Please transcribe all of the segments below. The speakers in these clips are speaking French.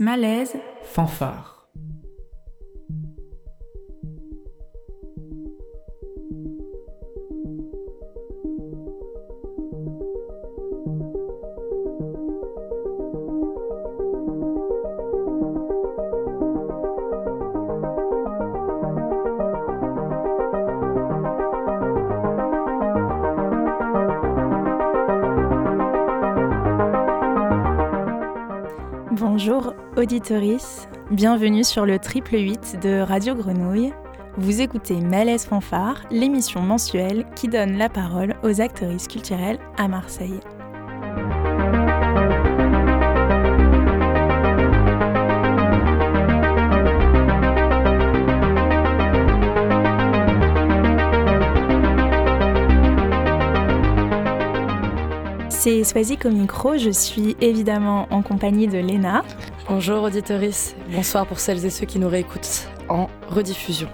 Malaise, fanfare. Bonjour auditorice, bienvenue sur le triple 8 de Radio Grenouille. Vous écoutez Malaise Fanfare, l'émission mensuelle qui donne la parole aux actrices culturelles à Marseille. C'est Swazik au micro, je suis évidemment en compagnie de Léna. Bonjour auditoris, bonsoir pour celles et ceux qui nous réécoutent en rediffusion.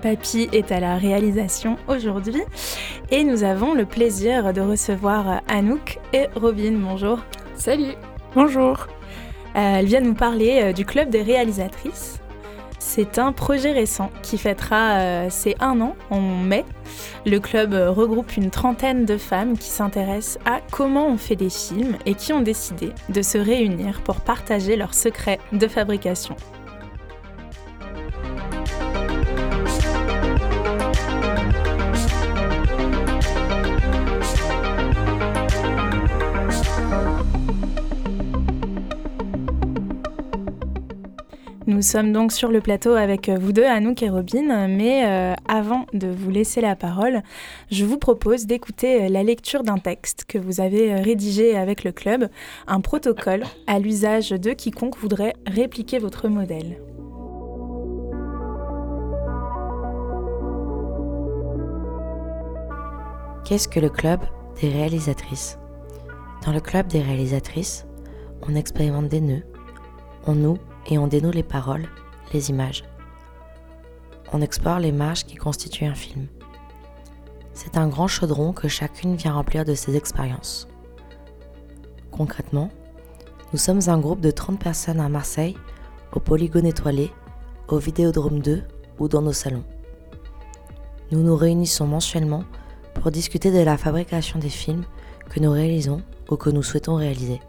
Papy est à la réalisation aujourd'hui et nous avons le plaisir de recevoir Anouk et Robin. Bonjour. Salut. Bonjour. Euh, elles viennent nous parler euh, du club des réalisatrices. C'est un projet récent qui fêtera euh, ses un an en mai. Le club euh, regroupe une trentaine de femmes qui s'intéressent à comment on fait des films et qui ont décidé de se réunir pour partager leurs secrets de fabrication. Nous sommes donc sur le plateau avec vous deux, Anouk et Robin, mais euh, avant de vous laisser la parole, je vous propose d'écouter la lecture d'un texte que vous avez rédigé avec le club, un protocole à l'usage de quiconque voudrait répliquer votre modèle. Qu'est-ce que le club des réalisatrices? Dans le club des réalisatrices, on expérimente des nœuds, on noue et on dénoue les paroles, les images. On explore les marges qui constituent un film. C'est un grand chaudron que chacune vient remplir de ses expériences. Concrètement, nous sommes un groupe de 30 personnes à Marseille, au Polygone étoilé, au Vidéodrome 2 ou dans nos salons. Nous nous réunissons mensuellement pour discuter de la fabrication des films que nous réalisons ou que nous souhaitons réaliser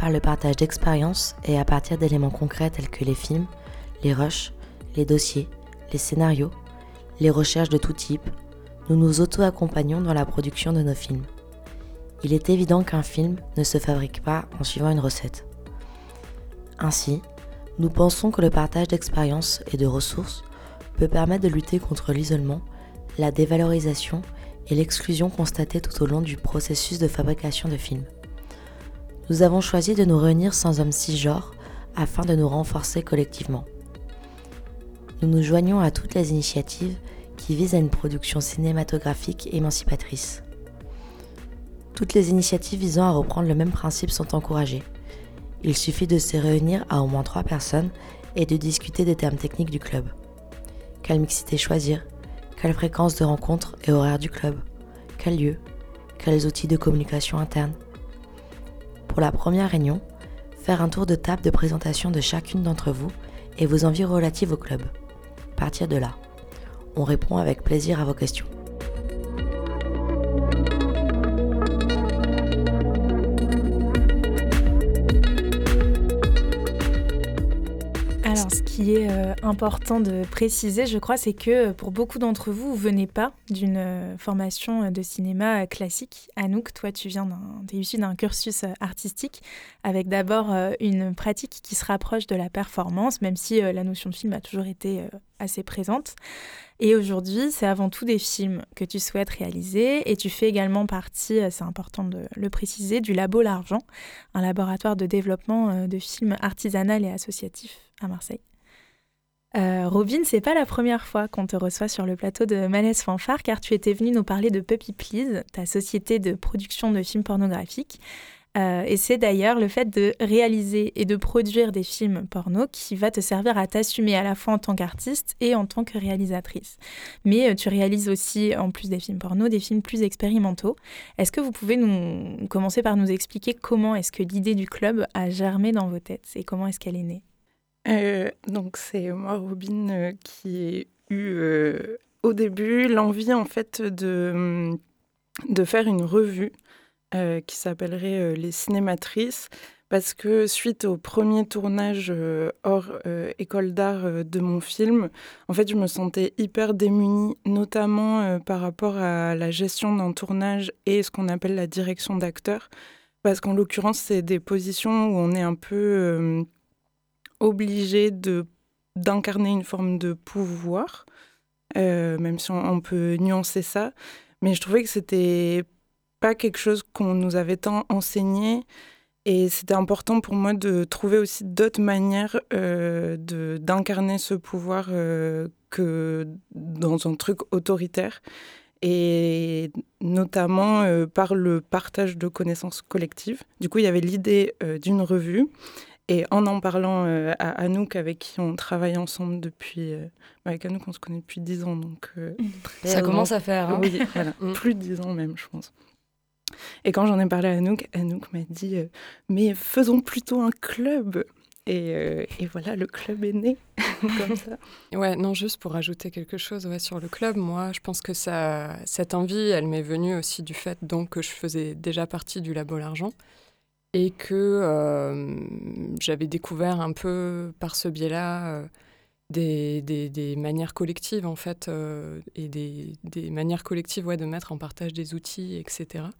par le partage d'expériences et à partir d'éléments concrets tels que les films, les rushs, les dossiers, les scénarios, les recherches de tout type, nous nous auto-accompagnons dans la production de nos films. Il est évident qu'un film ne se fabrique pas en suivant une recette. Ainsi, nous pensons que le partage d'expériences et de ressources peut permettre de lutter contre l'isolement, la dévalorisation et l'exclusion constatée tout au long du processus de fabrication de films nous avons choisi de nous réunir sans hommes cisgenres afin de nous renforcer collectivement. Nous nous joignons à toutes les initiatives qui visent à une production cinématographique émancipatrice. Toutes les initiatives visant à reprendre le même principe sont encouragées. Il suffit de se réunir à au moins trois personnes et de discuter des termes techniques du club. Quelle mixité choisir? Quelle fréquence de rencontre et horaire du club? Quel lieu? Quels outils de communication interne? Pour la première réunion, faire un tour de table de présentation de chacune d'entre vous et vos envies relatives au club. Partir de là. On répond avec plaisir à vos questions. Qui est euh, important de préciser, je crois, c'est que pour beaucoup d'entre vous, vous venez pas d'une euh, formation de cinéma classique. Anouk, toi, tu viens d'un, es issu d'un cursus artistique avec d'abord euh, une pratique qui se rapproche de la performance, même si la notion de film a toujours été assez présente. Et aujourd'hui, c'est avant tout des films que tu souhaites réaliser et tu fais également partie, c'est important de le préciser, du Labo L'Argent, un laboratoire de développement de films artisanal et associatif à Marseille. Euh, Robin, c'est pas la première fois qu'on te reçoit sur le plateau de Malaise Fanfare car tu étais venue nous parler de Puppy Please, ta société de production de films pornographiques, Euh, et c'est d'ailleurs le fait de réaliser et de produire des films porno qui va te servir à t'assumer à la fois en tant qu'artiste et en tant que réalisatrice. Mais euh, tu réalises aussi, en plus des films porno, des films plus expérimentaux. Est-ce que vous pouvez nous commencer par nous expliquer comment est-ce que l'idée du club a germé dans vos têtes et comment est-ce qu'elle est née? Euh, Donc c'est moi, Robin, qui ai eu au début l'envie en fait de, de faire une revue euh, qui s'appellerait euh, Les Cinématrices, parce que suite au premier tournage euh, hors école d'art de mon film, en fait, je me sentais hyper démunie, notamment par rapport à la gestion d'un tournage et ce qu'on appelle la direction d'acteur, parce qu'en l'occurrence, c'est des positions où on est un peu obligé de d'incarner une forme de pouvoir, même si on peut nuancer ça. Mais je trouvais que c'était pas quelque chose qu'on nous avait tant enseigné. Et c'était important pour moi de trouver aussi d'autres manières euh, d'incarner ce pouvoir euh, que dans un truc autoritaire. Et notamment euh, par le partage de connaissances collectives. Du coup, il y avait l'idée euh, d'une revue. Et en en parlant à Anouk, avec qui on travaille ensemble depuis. avec Anouk, on se connaît depuis 10 ans. Donc, Ça commence à faire. Hein. Oui, voilà, mm. plus de 10 ans même, je pense. Et quand j'en ai parlé à Anouk, Anouk m'a dit euh, Mais faisons plutôt un club et, euh, et, voilà, le club est né comme ça. Ouais, non, juste pour ajouter quelque chose ouais, sur le club, moi, je pense que ça, cette envie, elle m'est venue aussi du fait donc, que je faisais déjà partie du Labo L'Argent et que euh, j'avais découvert un peu par ce biais-là des, des, des, manières collectives, en fait, et des, des, manières collectives ouais, de mettre en partage des outils, etc.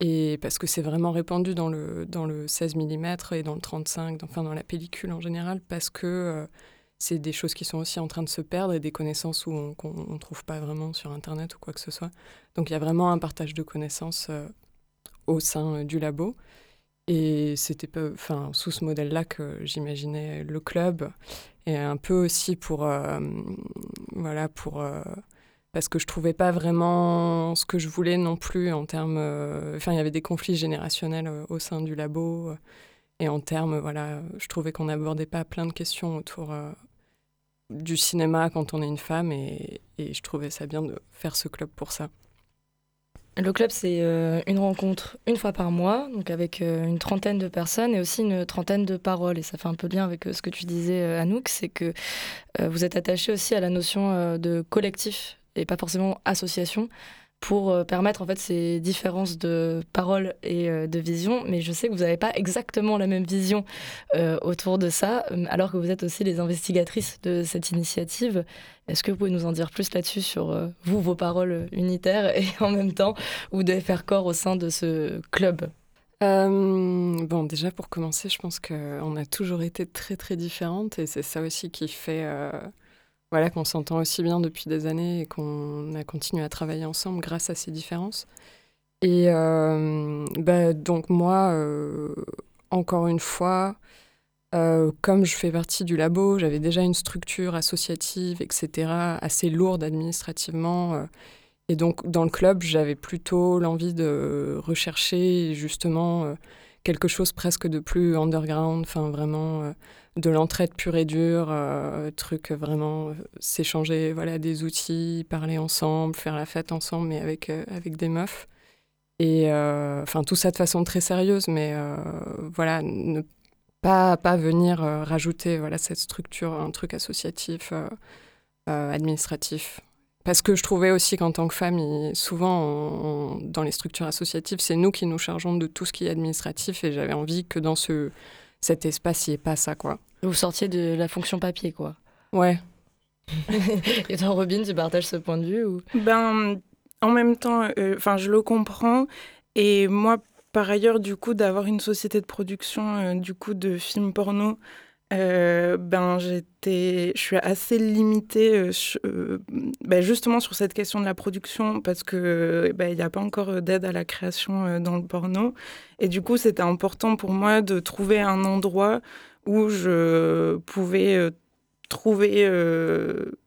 Et parce que c'est vraiment répandu dans le, dans le 16 mm et dans le 35, enfin dans la pellicule en général, parce que euh, c'est des choses qui sont aussi en train de se perdre et des connaissances qu'on ne trouve pas vraiment sur Internet ou quoi que ce soit. Donc il y a vraiment un partage de connaissances euh, au sein euh, du labo. Et c'était enfin, sous ce modèle-là que j'imaginais le club. Et un peu aussi pour, voilà, pour parce que je trouvais pas vraiment ce que je voulais non plus en termes. Euh, enfin, il y avait des conflits générationnels euh, au sein du labo. Euh, et en termes, voilà, je trouvais qu'on n'abordait pas plein de questions autour du cinéma quand on est une femme. Et, je trouvais ça bien de faire ce club pour ça. Le club, c'est une rencontre une fois par mois, donc avec une trentaine de personnes et aussi une trentaine de paroles. Et ça fait un peu lien avec ce que tu disais, Anouk, c'est que vous êtes attaché aussi à la notion de collectif et pas forcément association pour euh, permettre en fait ces différences de paroles et euh, de vision. Mais je sais que vous n'avez pas exactement la même vision euh, autour de ça, alors que vous êtes aussi les investigatrices de cette initiative. Est-ce que vous pouvez nous en dire plus là-dessus sur vous, vos paroles unitaires et en même temps vous devez faire corps au sein de ce club? Bon, déjà pour commencer, je pense qu'on a toujours été très très différentes et c'est ça aussi qui fait voilà, qu'on s'entend aussi bien depuis des années et qu'on a continué à travailler ensemble grâce à ces différences. Et euh, bah, donc moi, euh, encore une fois, euh, comme je fais partie du labo, j'avais déjà une structure associative, etc., assez lourde administrativement. et donc dans le club, j'avais plutôt l'envie de rechercher justement quelque chose presque de plus underground, enfin vraiment de l'entraide pure et dure, euh, truc vraiment euh, s'échanger voilà des outils, parler ensemble, faire la fête ensemble, mais avec euh, avec des meufs. Et enfin tout ça de façon très sérieuse, mais voilà ne pas pas venir rajouter voilà cette structure, un truc associatif, administratif. Parce que je trouvais aussi qu'en tant que femme, souvent dans les structures associatives, c'est nous qui nous chargeons de tout ce qui est administratif, et j'avais envie que dans ce cet espace, il n'y ait pas ça, quoi. Vous sortiez de la fonction papier, quoi. Ouais. Et toi, Robin, tu partages ce point de vue ou... Ben, en même temps, euh, enfin, je le comprends. Et moi, par ailleurs, du coup, d'avoir une société de production, euh, du coup, de films porno, euh, ben j'étais, je suis assez limitée ben, justement sur cette question de la production parce que ben, il n'y a pas encore d'aide à la création dans le porno. Et du coup c'était important pour moi de trouver un endroit où je pouvais trouver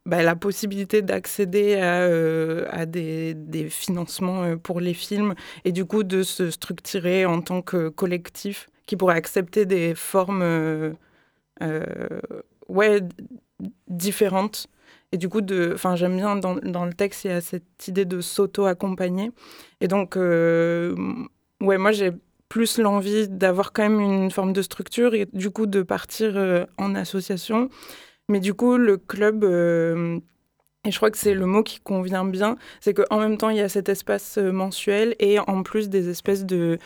bah, la possibilité d'accéder à, des, des, financements pour les films et du coup de se structurer en tant que collectif qui pourrait accepter des formes ouais, différentes. Et du coup, j'aime bien dans, dans, le texte, il y a cette idée de s'auto-accompagner. Et donc, ouais, moi, j'ai plus l'envie d'avoir quand même une forme de structure et du coup de partir euh, en association. Mais du coup, le club, euh, et je crois que c'est le mot qui convient bien, c'est qu'en même temps, il y a cet espace euh, mensuel et en plus des espèces de,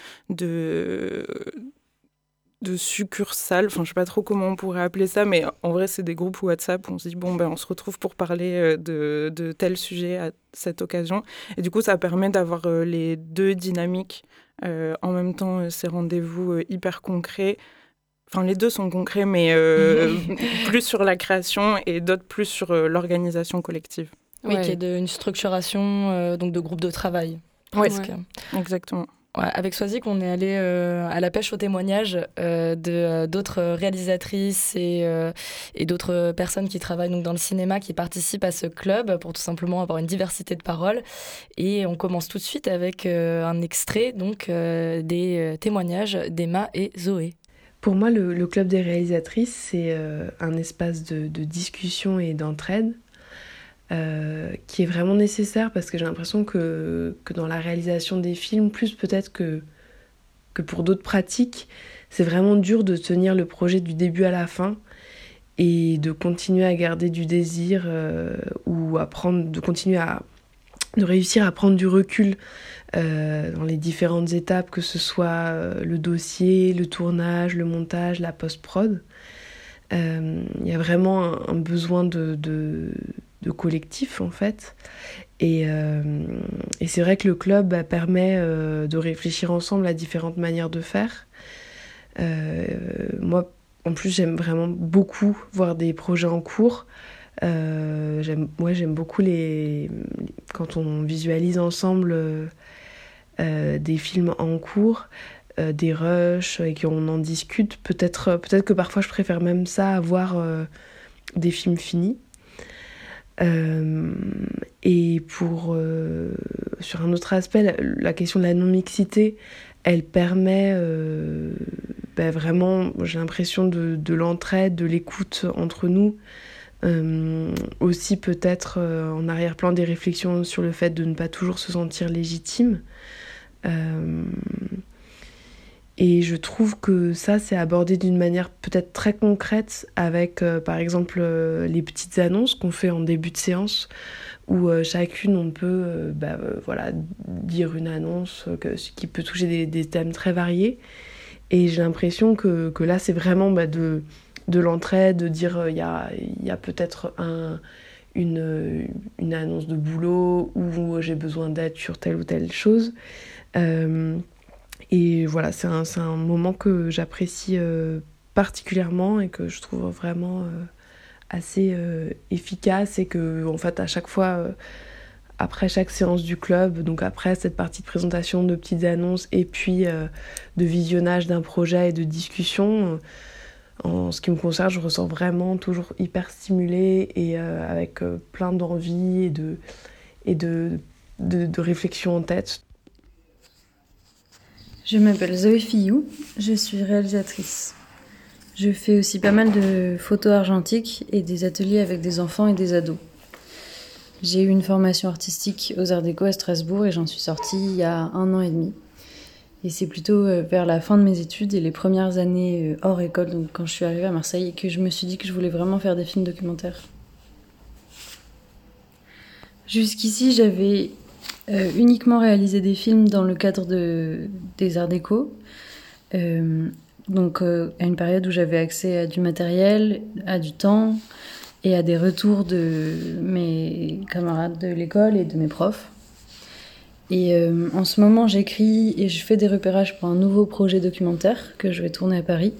de succursales, enfin je sais pas trop comment on pourrait appeler ça, mais en vrai c'est des groupes WhatsApp où on se dit bon ben on se retrouve pour parler de, de tel sujet à cette occasion. Et du coup ça permet d'avoir les deux dynamiques euh, en même temps, euh, ces rendez-vous euh, hyper concrets. Enfin, les deux sont concrets, mais plus sur la création et d'autres plus sur l'organisation collective. Oui, qui est d'une structuration donc de groupe de travail. Oui, exactement avec Swazik, on est allé euh, à la pêche au témoignage euh, de euh, d'autres réalisatrices et, d'autres personnes qui travaillent donc dans le cinéma, qui participent à ce club pour tout simplement avoir une diversité de paroles. Et on commence tout de suite avec un extrait donc des témoignages d'Emma et Zoé. Pour moi, le, club des réalisatrices, c'est un espace de discussion et d'entraide euh, qui est vraiment nécessaire parce que j'ai l'impression que, dans la réalisation des films, plus peut-être que, que pour d'autres pratiques, c'est vraiment dur de tenir le projet du début à la fin et de continuer à garder du désir euh, ou à prendre, de continuer à de réussir à prendre du recul euh, dans les différentes étapes, que ce soit le dossier, le tournage, le montage, la post-prod. Il y a vraiment un, besoin de, de collectif en fait. Et, euh, et c'est vrai que le club bah, permet euh, de réfléchir ensemble à différentes manières de faire. Euh, moi, en plus, j'aime vraiment beaucoup voir des projets en cours. j'aime, moi, j'aime beaucoup les quand on visualise ensemble des films en cours, des rushs et qu'on en discute. Peut-être, peut-être que parfois, je préfère même ça à voir des films finis. Euh, et pour, euh, sur un autre aspect, la, question de la non-mixité, elle permet euh, ben vraiment, j'ai l'impression, de l'entraide, de l'écoute entre nous. aussi peut-être en arrière-plan des réflexions sur le fait de ne pas toujours se sentir légitime. Et je trouve que ça, c'est abordé d'une manière peut-être très concrète avec, euh, par exemple, euh, les petites annonces qu'on fait en début de séance, où euh, chacune, on peut bah, voilà, dire une annonce qui peut toucher des, des thèmes très variés. Et j'ai l'impression que, que, là, c'est vraiment bah, de, de l'entraide, de dire il y a, y a peut-être un, une, une annonce de boulot ou j'ai besoin d'aide sur telle ou telle chose. Et voilà, c'est un, un, moment que j'apprécie euh, particulièrement et que je trouve vraiment euh, assez euh, efficace et que en fait à chaque fois après chaque séance du club, donc après cette partie de présentation de petites annonces et puis de visionnage d'un projet et de discussion, en ce qui me concerne, je ressens vraiment toujours hyper stimulée et avec plein d'envie et de, et de, de, de réflexion en tête. Je m'appelle Zoé Fillou, je suis réalisatrice. Je fais aussi pas mal de photos argentiques et des ateliers avec des enfants et des ados. J'ai eu une formation artistique aux Arts Déco à Strasbourg et j'en suis sortie il y a un an et demi. Et c'est plutôt euh, vers la fin de mes études et les premières années euh, hors école, donc quand je suis arrivée à Marseille, que je me suis dit que je voulais vraiment faire des films documentaires. Jusqu'ici, j'avais euh, uniquement réalisé des films dans le cadre de, des arts déco. Euh, donc euh, à une période où j'avais accès à du matériel, à du temps et à des retours de mes camarades de l'école et de mes profs. Et en ce moment, j'écris et je fais des repérages pour un nouveau projet documentaire que je vais tourner à Paris.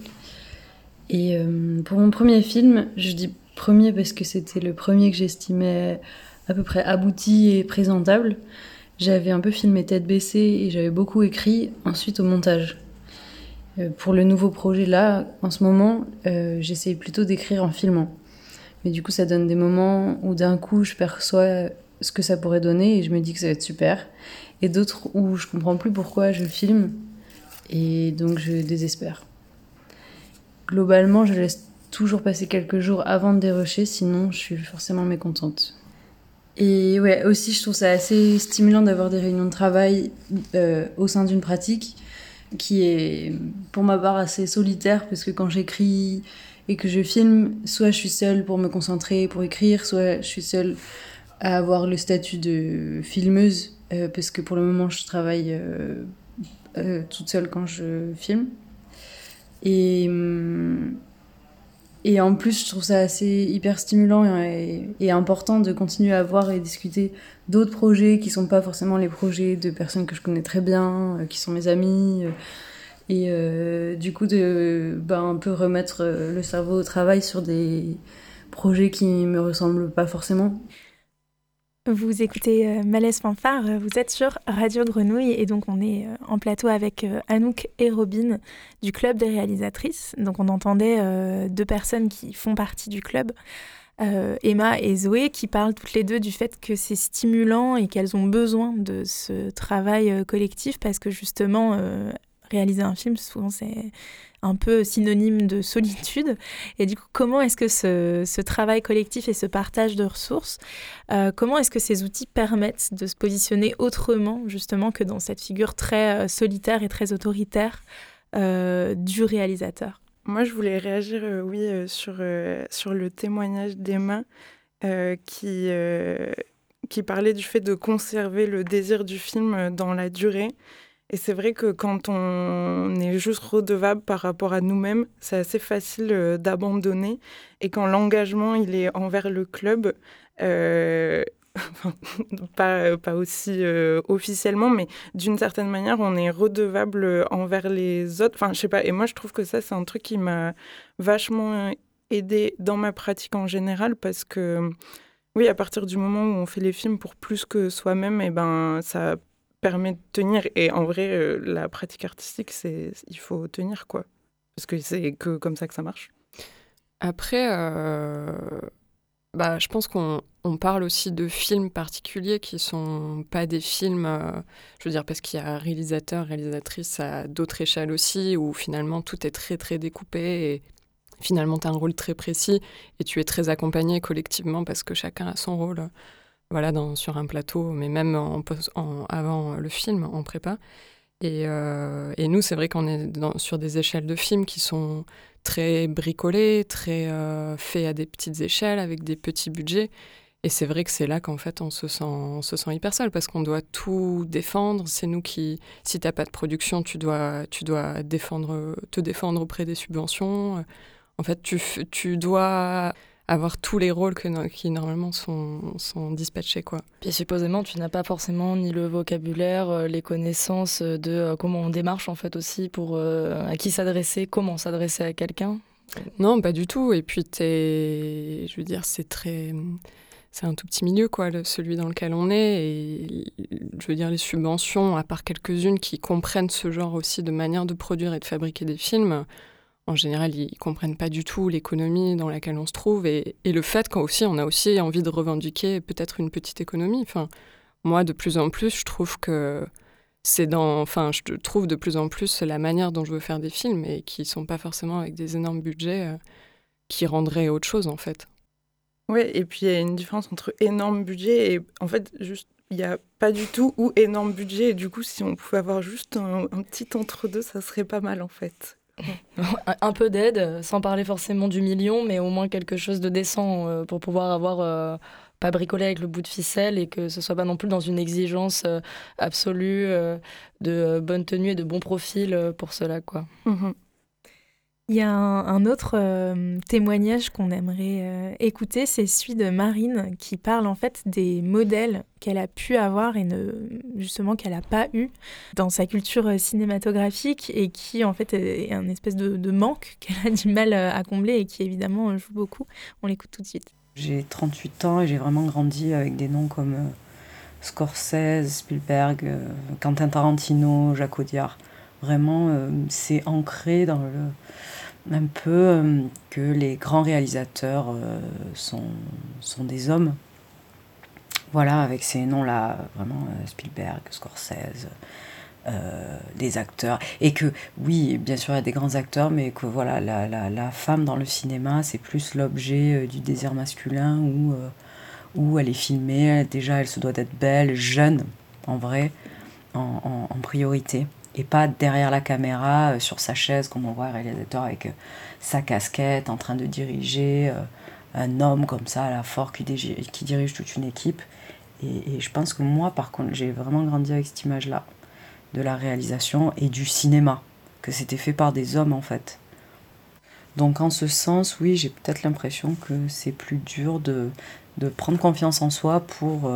Et pour mon premier film, je dis premier parce que c'était le premier que j'estimais à peu près abouti et présentable. J'avais un peu filmé tête baissée et j'avais beaucoup écrit ensuite au montage. Euh, pour le nouveau projet là, en ce moment, euh, j'essaye plutôt d'écrire en filmant. Mais du coup, ça donne des moments où d'un coup, je perçois ce que ça pourrait donner et je me dis que ça va être super. Et d'autres où je comprends plus pourquoi je filme et donc je désespère. Globalement, je laisse toujours passer quelques jours avant de dérocher, sinon je suis forcément mécontente. Et ouais, aussi, je trouve ça assez stimulant d'avoir des réunions de travail euh, au sein d'une pratique qui est, pour ma part, assez solitaire, parce que quand j'écris et que je filme, soit je suis seule pour me concentrer, pour écrire, soit je suis seule à avoir le statut de filmeuse, euh, parce que pour le moment, je travaille euh, toute seule quand je filme. Et. Hum, et en plus, je trouve ça assez hyper stimulant et, important de continuer à voir et discuter d'autres projets qui sont pas forcément les projets de personnes que je connais très bien, euh, qui sont mes amis. Euh, et euh, du coup, de ben, un peu remettre le cerveau au travail sur des projets qui me ressemblent pas forcément. Vous écoutez euh, Malaise Fanfare, vous êtes sur Radio Grenouille et donc on est euh, en plateau avec euh, Anouk et Robin du Club des réalisatrices. Donc on entendait deux personnes qui font partie du club, Emma et Zoé, qui parlent toutes les deux du fait que c'est stimulant et qu'elles ont besoin de ce travail collectif parce que justement réaliser un film, souvent c'est un peu synonyme de solitude. Et du coup, comment est-ce que ce, travail collectif et ce partage de ressources, euh, comment est-ce que ces outils permettent de se positionner autrement, justement, que dans cette figure très euh, solitaire et très autoritaire euh, du réalisateur? Moi, je voulais réagir, oui, sur, sur le témoignage d'Emma qui, qui parlait du fait de conserver le désir du film dans la durée. Et c'est vrai que quand on est juste redevable par rapport à nous-mêmes, c'est assez facile euh, d'abandonner. Et quand l'engagement, il est envers le club, euh, pas, pas aussi euh, officiellement, mais d'une certaine manière, on est redevable envers les autres. Enfin, je sais pas. Et moi, je trouve que ça, c'est un truc qui m'a vachement aidé dans ma pratique en général parce que. Oui, à partir du moment où on fait les films pour plus que soi-même, et eh ben ça permet de tenir. Et en vrai, euh, la pratique artistique, c'est il faut tenir, quoi. Parce que c'est que comme ça que ça marche. Après, euh, bah, je pense qu'on on parle aussi de films particuliers qui sont pas des films, euh, je veux dire, parce qu'il y a réalisateur, réalisatrice à d'autres échelles aussi, où finalement tout est très très découpé et finalement tu as un rôle très précis et tu es très accompagné collectivement parce que chacun a son rôle voilà, sur un plateau, mais même en, avant le film, en prépa. Et, euh, et nous, c'est vrai qu'on est sur des échelles de films qui sont très bricolées, très euh, faits à des petites échelles, avec des petits budgets. Et c'est vrai que c'est là qu'en fait on se sent, on se sent hyper seul parce qu'on doit tout défendre. C'est nous qui, si t'as pas de production, tu dois, tu dois défendre, te défendre auprès des subventions. En fait, tu, tu dois avoir tous les rôles que, qui normalement sont, sont dispatchés. Quoi. Puis supposément, tu n'as pas forcément ni le vocabulaire, euh, les connaissances de euh, comment on démarche en fait aussi pour euh, à qui s'adresser, comment s'adresser à quelqu'un. Non, pas du tout. Et puis, es, je veux dire, c'est très c'est un tout petit milieu, quoi, celui dans lequel on est. Et je veux dire, les subventions, à part quelques-unes qui comprennent ce genre aussi de manière de produire et de fabriquer des films, en général, ils comprennent pas du tout l'économie dans laquelle on se trouve et, le fait qu'on aussi, on a aussi envie de revendiquer peut-être une petite économie. Enfin, moi, de plus en plus, je trouve que c'est dans, enfin, je trouve de plus en plus la manière dont je veux faire des films et qui sont pas forcément avec des énormes budgets euh, qui rendraient autre chose en fait. Oui, et puis il y a une différence entre énorme budget et en fait juste il n'y a pas du tout ou énorme budget et du coup si on pouvait avoir juste un petit entre deux, ça serait pas mal en fait. un peu d'aide, sans parler forcément du million, mais au moins quelque chose de décent euh, pour pouvoir avoir euh, pas bricolé avec le bout de ficelle et que ce soit pas non plus dans une exigence euh, absolue de bonne tenue et de bon profil pour cela quoi. Mhm. Il y a un, autre euh, témoignage qu'on aimerait euh, écouter, c'est celui de Marine qui parle en fait des modèles qu'elle a pu avoir et justement qu'elle n'a pas eu dans sa culture euh, cinématographique et qui en fait est un espèce de, manque qu'elle a du mal à combler et qui évidemment joue beaucoup. On l'écoute tout de suite. J'ai 38 ans et j'ai vraiment grandi avec des noms comme Scorsese, Spielberg, Quentin Tarantino, Jacques Audiard. Vraiment, c'est ancré dans le un peu que les grands réalisateurs sont, sont des hommes. Voilà, avec ces noms-là, vraiment Spielberg, Scorsese, des acteurs. Et que, oui, bien sûr, il y a des grands acteurs, mais que voilà, la, la, la femme dans le cinéma, c'est plus l'objet du désir masculin ou où elle est filmée, déjà elle se doit d'être belle, jeune, en vrai, en, priorité. Et pas derrière la caméra, euh, sur sa chaise, comme on voit un réalisateur avec euh, sa casquette, en train de diriger, euh, un homme comme ça à la force qui, dirige toute une équipe. Et, je pense que moi, par contre, j'ai vraiment grandi avec cette image-là, de la réalisation et du cinéma, que c'était fait par des hommes en fait. Donc en ce sens, oui, j'ai peut-être l'impression que c'est plus dur de, de prendre confiance en soi pour,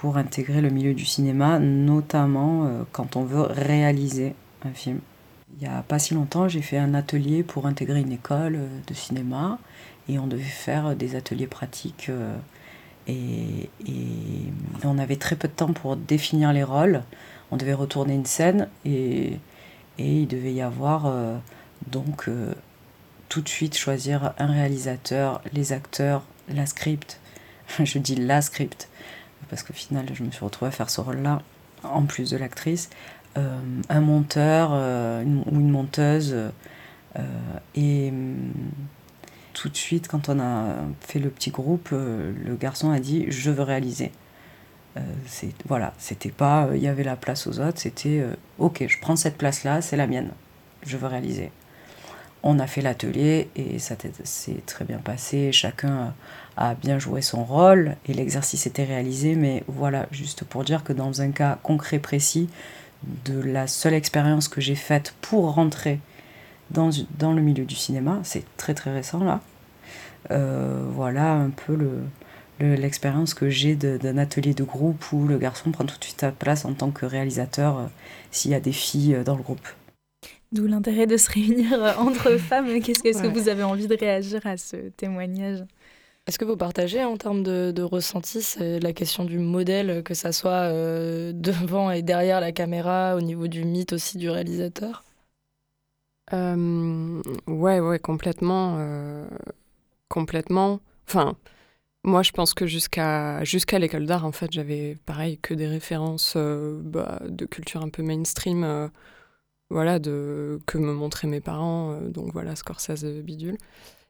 pour intégrer le milieu du cinéma, notamment euh, quand on veut réaliser un film. Il n'y a pas si longtemps, j'ai fait un atelier pour intégrer une école euh, de cinéma et on devait faire des ateliers pratiques et, on avait très peu de temps pour définir les rôles. On devait retourner une scène et il devait y avoir donc tout de suite choisir un réalisateur, les acteurs, la script, je dis la script, parce qu'au final, je me suis retrouvée à faire ce rôle-là, en plus de l'actrice, euh, un monteur euh, ou une monteuse. Euh, et mm, tout de suite, quand on a fait le petit groupe, le garçon a dit Je veux réaliser. voilà, c'était pas il y avait la place aux autres, c'était ok, je prends cette place-là, c'est la mienne, je veux réaliser. On a fait l'atelier et ça s'est très bien passé. Chacun a bien joué son rôle et l'exercice était réalisé. Mais voilà, juste pour dire que dans un cas concret précis, de la seule expérience que j'ai faite pour rentrer dans, le milieu du cinéma, c'est très très récent là. Euh, voilà un peu le, l'expérience que j'ai d'un atelier de groupe où le garçon prend tout de suite sa place en tant que réalisateur euh, s'il y a des filles euh, dans le groupe. D'où l'intérêt de se réunir euh, entre femmes. Qu'est-ce que, que vous avez envie de réagir à ce témoignage? Est-ce que vous partagez en termes de, de ressenti la question du modèle, que ça soit euh, devant et derrière la caméra, au niveau du mythe aussi du réalisateur? Euh, Ouais, ouais, complètement. Euh, complètement. Enfin, moi, je pense que jusqu'à jusqu'à l'école d'art, en fait, j'avais pareil que des références bah, de culture un peu mainstream voilà, de, que me montraient mes parents. Euh, donc voilà, Scorsese bidule.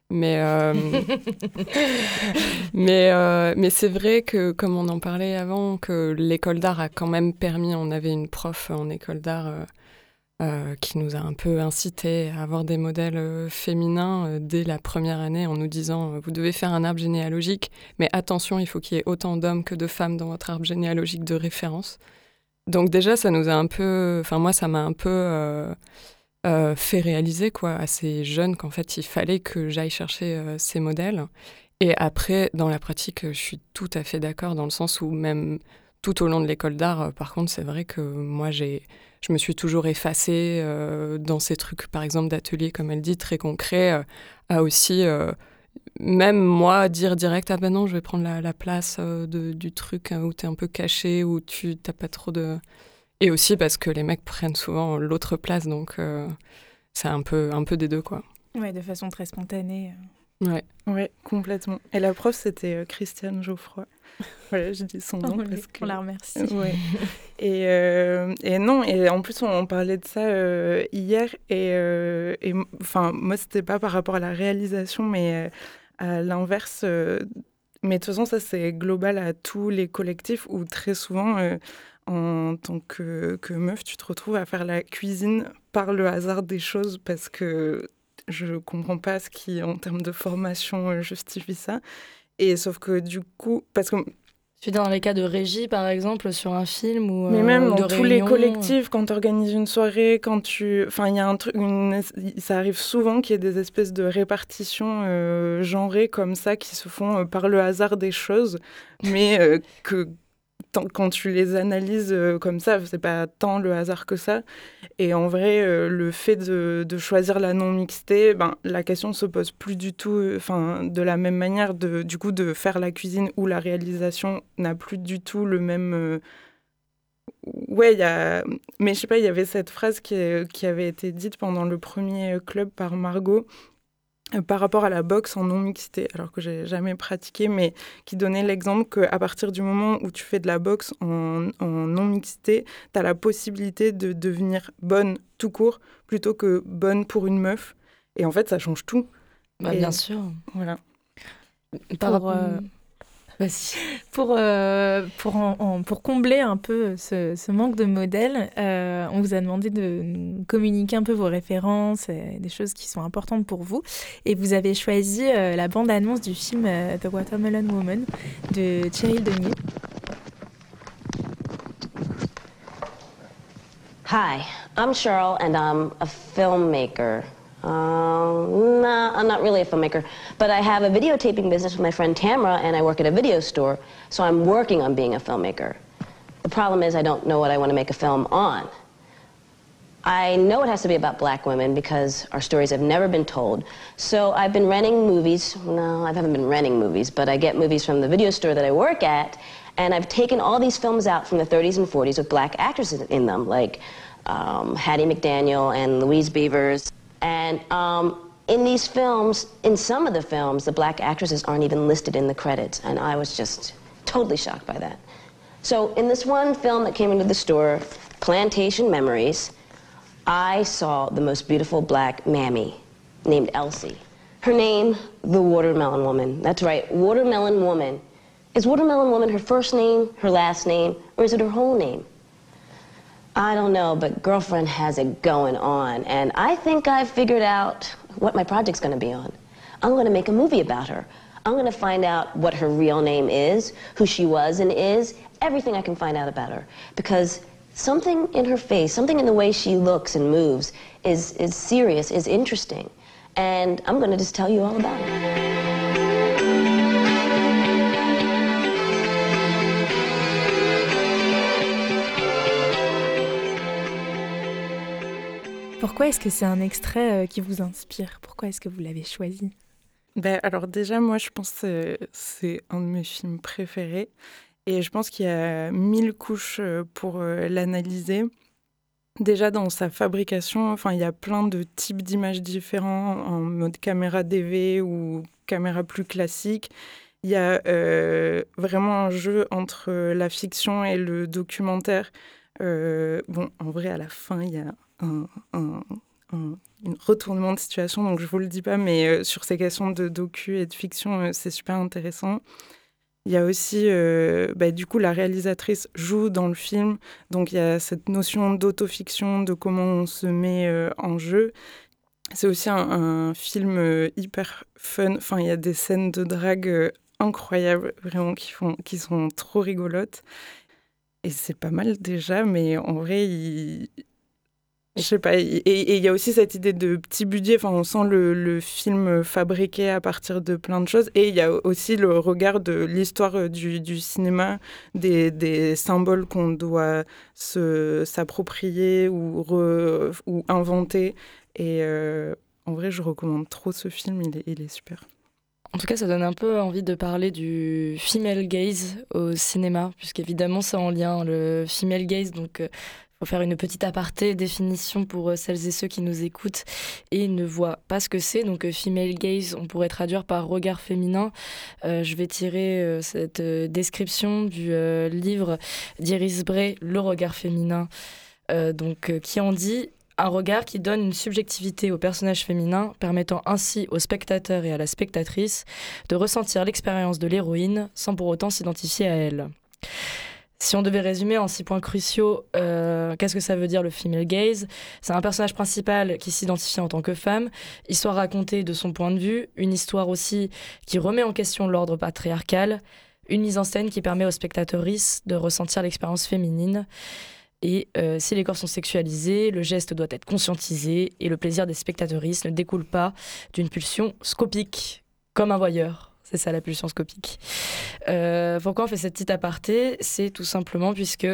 Mais, euh, mais, euh, mais c'est vrai que, comme on en parlait avant, que l'école d'art a quand même permis, on avait une prof en école d'art qui nous a un peu incité à avoir des modèles féminins dès la première année en nous disant, vous devez faire un arbre généalogique, mais attention, il faut qu'il y ait autant d'hommes que de femmes dans votre arbre généalogique de référence. Donc déjà, ça nous a un peu, enfin moi, ça m'a un peu euh, euh, fait réaliser quoi, assez jeune qu'en fait, il fallait que j'aille chercher euh, ces modèles. Et après, dans la pratique, je suis tout à fait d'accord dans le sens où même tout au long de l'école d'art, par contre, c'est vrai que moi, j'ai, je me suis toujours effacée dans ces trucs, par exemple, d'atelier, comme elle dit, très concrets, à aussi même moi, dire direct, ah ben non, je vais prendre la, place euh, de, du truc hein, où tu es un peu caché, où tu n'as pas trop de. Et aussi parce que les mecs prennent souvent l'autre place, donc euh, c'est un peu, un peu des deux, quoi. Ouais, de façon très spontanée. Ouais. Ouais, complètement. Et la prof, c'était euh, Christiane Geoffroy. voilà, je dis son nom. on, parce que... on la remercie. ouais. et, et, non, et en plus, on, parlait de ça hier. Et enfin, moi, c'était pas par rapport à la réalisation, mais à l'inverse, euh, mais de toute façon, ça c'est global à tous les collectifs où très souvent, euh, en tant que, que, meuf, tu te retrouves à faire la cuisine par le hasard des choses parce que je comprends pas ce qui, en termes de formation, euh, justifie ça. Et sauf que du coup, parce que tu dire dans les cas de régie, par exemple, sur un film ou Mais même dans tous les collectifs, quand tu organises une soirée, quand tu... Enfin, il y a un truc... Ça arrive souvent qu'il y ait des espèces de répartitions euh, genrées comme ça qui se font euh, par le hasard des choses, mais euh, que quand tu les analyses euh, comme ça, c'est pas tant le hasard que ça. Et en vrai, euh, le fait de, choisir la non-mixité, ben, la question se pose plus du tout euh, enfin, de la même manière. De, du coup, de faire la cuisine ou la réalisation n'a plus du tout le même, ouais, y a. Mais je sais pas, il y avait cette phrase qui, avait été dite pendant le premier club par Margot par rapport à la boxe en non-mixité, alors que j'ai jamais pratiqué, mais qui donnait l'exemple qu'à partir du moment où tu fais de la boxe en, en non-mixité, tu as la possibilité de devenir bonne tout court plutôt que bonne pour une meuf. Et en fait, ça change tout. Bah, bien sûr. Voilà. Par rapport. Euh, pour, euh, pour, pour combler un peu ce, manque de modèles, euh, on vous a demandé de communiquer un peu vos références, et des choses qui sont importantes pour vous. Et vous avez choisi euh, la bande-annonce du film The Watermelon Woman de Thierry Denis. Hi, I'm Cheryl and I'm a filmmaker. Um, nah, I'm not really a filmmaker, but I have a videotaping business with my friend Tamara, and I work at a video store, so I'm working on being a filmmaker. The problem is I don't know what I want to make a film on. I know it has to be about black women because our stories have never been told. So I've been renting movies. No, I haven't been renting movies, but I get movies from the video store that I work at, and I've taken all these films out from the 30s and 40s with black actresses in them, like um, Hattie McDaniel and Louise Beavers. And um, in these films, in some of the films, the black actresses aren't even listed in the credits. And I was just totally shocked by that. So in this one film that came into the store, Plantation Memories, I saw the most beautiful black mammy named Elsie. Her name, the Watermelon Woman. That's right, Watermelon Woman. Is Watermelon Woman her first name, her last name, or is it her whole name? I don't know, but girlfriend has it going on. And I think I've figured out what my project's going to be on. I'm going to make a movie about her. I'm going to find out what her real name is, who she was and is, everything I can find out about her. Because something in her face, something in the way she looks and moves is, is serious, is interesting. And I'm going to just tell you all about it. Pourquoi est-ce que c'est un extrait euh, qui vous inspire? Pourquoi est-ce que vous l'avez choisi? Ben, Alors déjà, moi, je pense que c'est un de mes films préférés. Et je pense qu'il y a mille couches euh, pour euh, l'analyser. Déjà dans sa fabrication, enfin, il y a plein de types d'images différents en mode caméra DV ou caméra plus classique. Il y a vraiment un jeu entre la fiction et le documentaire. bon, en vrai, à la fin, il y a un, retournement de situation, donc je vous le dis pas, mais euh, sur ces questions de docu et de fiction, euh, c'est super intéressant. Il y a aussi, euh, bah, du coup, la réalisatrice joue dans le film, donc il y a cette notion d'autofiction, de comment on se met en jeu. C'est aussi un, film hyper fun. Enfin, il y a des scènes de drague incroyables, vraiment, qui, font, qui sont trop rigolotes. Et c'est pas mal déjà, mais en vrai, il, je sais pas. Et il y a aussi cette idée de petit budget. Enfin, on sent le, le, film fabriqué à partir de plein de choses. Et il y a aussi le regard de l'histoire euh, du, du, cinéma, des, des symboles qu'on doit s'approprier ou, ou inventer. Et euh, en vrai, je recommande trop ce film. Il est, il est super. En tout cas, ça donne un peu envie de parler du female gaze au cinéma, puisqu'évidemment, c'est en lien le female gaze, donc faire une petite aparté, définition pour euh, celles et ceux qui nous écoutent et ne voient pas ce que c'est. Donc, euh, female gaze, on pourrait traduire par regard féminin. Euh, je vais tirer cette description du livre d'Iris Bray, Le regard féminin, donc, qui en dit un regard qui donne une subjectivité au personnage féminin, permettant ainsi au spectateur et à la spectatrice de ressentir l'expérience de l'héroïne sans pour autant s'identifier à elle. Si on devait résumer en six points cruciaux, euh, qu'est-ce que ça veut dire le female gaze? C'est un personnage principal qui s'identifie en tant que femme, histoire racontée de son point de vue, une histoire aussi qui remet en question l'ordre patriarcal, une mise en scène qui permet aux spectatrices de ressentir l'expérience féminine. Et euh, si les corps sont sexualisés, le geste doit être conscientisé et le plaisir des spectatrices ne découle pas d'une pulsion scopique, comme un voyeur. C'est ça la pulsion scopique. Euh, pourquoi on fait cette petite aparté? C'est tout simplement puisque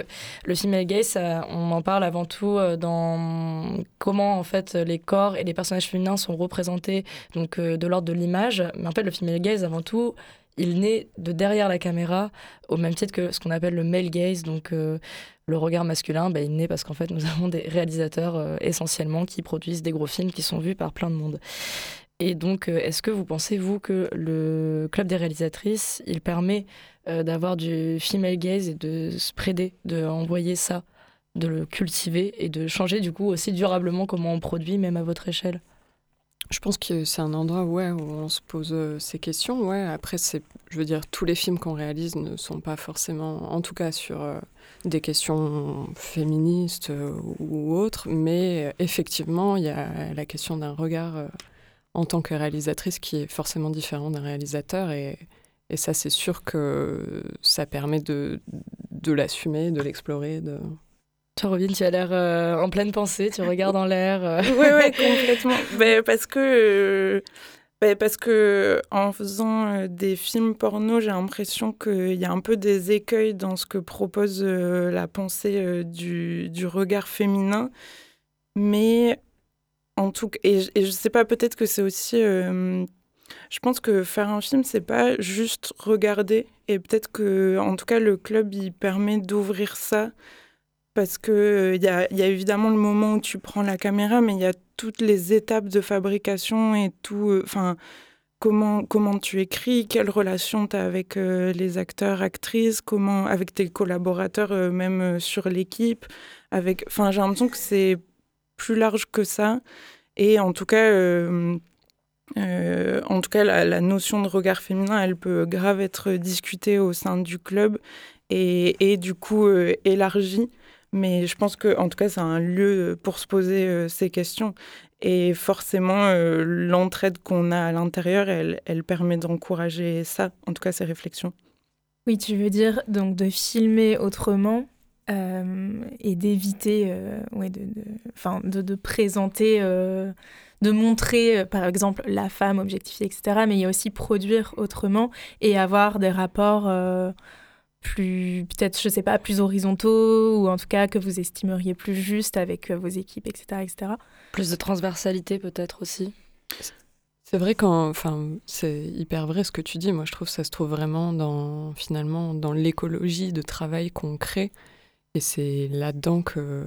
le female gaze, on en parle avant tout euh, dans comment en fait les corps et les personnages féminins sont représentés donc euh, de l'ordre de l'image. Mais en fait, le female gaze, avant tout, il naît de derrière la caméra, au même titre que ce qu'on appelle le male gaze, donc le regard masculin, bah, il naît parce qu'en fait nous avons des réalisateurs essentiellement qui produisent des gros films qui sont vus par plein de monde. Et donc, est-ce que vous pensez, vous, que le club des réalisatrices, il permet d'avoir du female gaze et de spreader, d'envoyer ça de le cultiver et de changer du coup aussi durablement comment on produit, même à votre échelle? Je pense que c'est un endroit ouais, où on se pose euh, ces questions. Ouais. Après, je veux dire, tous les films qu'on réalise ne sont pas forcément, en tout cas sur euh, des questions féministes euh, ou autres, mais effectivement, il y a la question d'un regard en tant que réalisatrice qui est forcément différent d'un réalisateur. Et, et ça, c'est sûr que ça permet de, de l'assumer, de l'explorer. De... Robin, tu as l'air euh, en pleine pensée, tu regardes en l'air. Oui, euh. oui, complètement. Ben, parce que. Euh, ben, parce que en faisant des films porno, j'ai l'impression qu'il y a un peu des écueils dans ce que propose la pensée du, du, regard féminin. Mais en tout cas, et, et je sais pas, peut-être que c'est aussi. je pense que faire un film, c'est pas juste regarder. Et peut-être que, en tout cas, le club, il permet d'ouvrir ça parce qu'il euh, y a, évidemment le moment où tu prends la caméra, mais il y a toutes les étapes de fabrication et tout. Euh, enfin, comment, comment tu écris, quelle relation tu as avec euh, les acteurs, actrices, comment, avec tes collaborateurs, même sur l'équipe. Avec, j'ai l'impression que c'est plus large que ça. Et en tout cas, en tout cas la, notion de regard féminin, elle peut grave être discutée au sein du club et, du coup élargie. Mais je pense que, en tout cas, c'est un lieu pour se poser euh, ces questions. Et forcément, euh, l'entraide qu'on a à l'intérieur, elle, elle permet d'encourager ça, en tout cas ces réflexions. Oui, tu veux dire donc de filmer autrement euh, et d'éviter, ouais, de, de, de, de, présenter, de montrer, par exemple, la femme objectifiée, etc. Mais il y a aussi produire autrement et avoir des rapports plus, peut-être, je sais pas, plus horizontaux, ou en tout cas que vous estimeriez plus juste avec euh, vos équipes, etc. etc. Plus de transversalité peut-être aussi c'est vrai quand, enfin, c'est hyper vrai ce que tu dis. Moi, je trouve que ça se trouve vraiment dans, finalement, dans l'écologie de travail qu'on crée. Et c'est là-dedans que,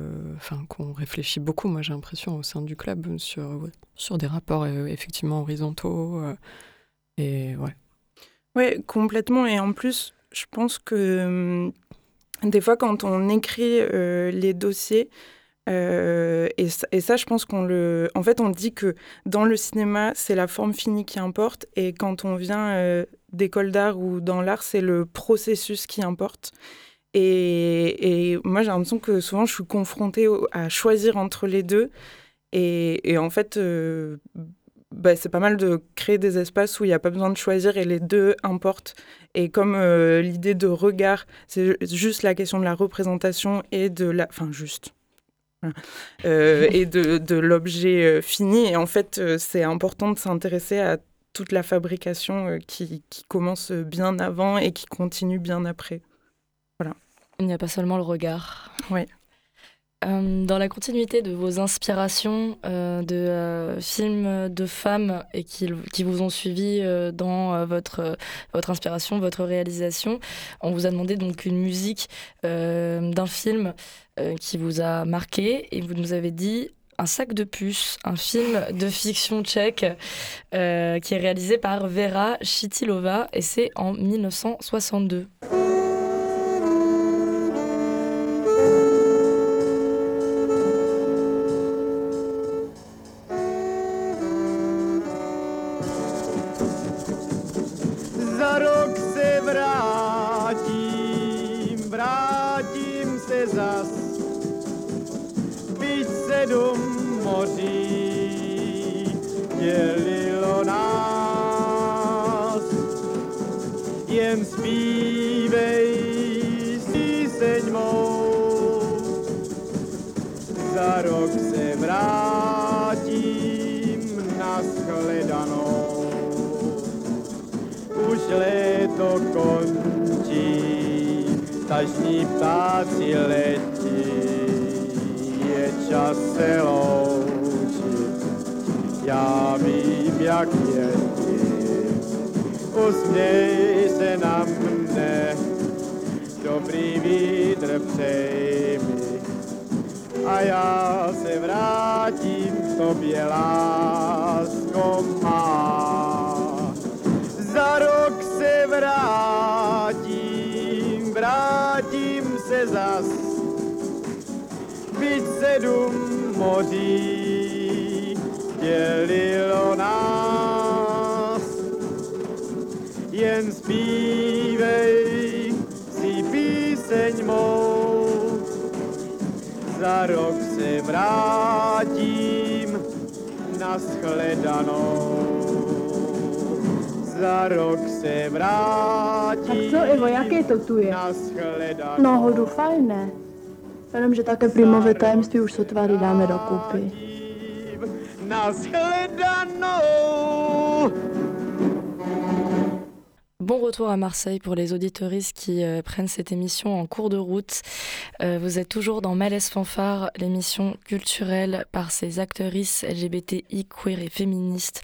qu'on réfléchit beaucoup. Moi, j'ai l'impression au sein du club sur, sur des rapports euh, effectivement horizontaux. Euh, et ouais. Ouais, complètement. Et en plus, je pense que hum, des fois, quand on écrit euh, les dossiers, euh, et, ça, je pense qu'on le. En fait, on dit que dans le cinéma, c'est la forme finie qui importe, et quand on vient d'école d'art ou dans l'art, c'est le processus qui importe. Et, moi, j'ai l'impression que souvent, je suis confrontée à choisir entre les deux. Et, en fait, bah, c'est pas mal de créer des espaces où il n'y a pas besoin de choisir et les deux importent. Et comme euh, l'idée de regard, c'est juste la question de la représentation et de la... Enfin, juste. Euh, et de, l'objet euh, fini. Et en fait, c'est important de s'intéresser à toute la fabrication qui commence bien avant et qui continue bien après. Il n'y a pas seulement le regard. Oui. Euh, dans la continuité de vos inspirations euh, de euh, films de femmes et qui, qui vous ont suivi dans votre, votre inspiration, votre réalisation, on vous a demandé donc une musique d'un film qui vous a marqué et vous nous avez dit un sac de puce, un film de fiction tchèque qui est réalisé par Vera Chitilova et c'est en 1962. Podívej se na mne, dobrý vítr přeji mi. A já se vrátím k tobě, lásko má. Za rok se vrátím, vrátím se zas. Byť sedm moří dělilo nás. Jen zpívej si píseň mou, za rok se vrátím na shledanou. Za rok se vrátím Tak co, Ivo, jaké to tu je? na shledanou. No, hodu fajn, ne? Jenomže také príjmové tajemství už sotva dáme dokupy. Na shledanou. Bon retour à Marseille pour les auditoristes qui euh, prennent cette émission en cours de route. Euh, vous êtes toujours dans Malaise Fanfare, l'émission culturelle par ces actrices LGBTI, queer et féministes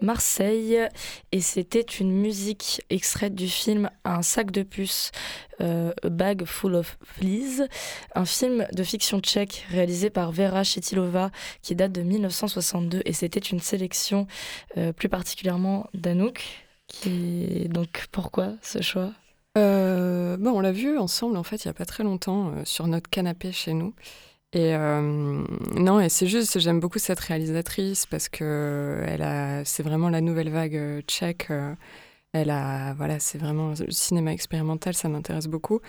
Marseille. Et c'était une musique extraite du film Un sac de puces, euh, A Bag Full of Fleas, un film de fiction tchèque réalisé par Vera Chetilova qui date de 1962. Et c'était une sélection plus particulièrement d'Anouk. Qui... Donc pourquoi ce choix? Euh, bon, on l'a vu ensemble en fait il y a pas très longtemps euh, sur notre canapé chez nous. Et euh, non, et c'est juste, j'aime beaucoup cette réalisatrice parce que elle a, c'est vraiment la nouvelle vague tchèque. elle a, voilà, c'est vraiment le cinéma expérimental, ça m'intéresse beaucoup.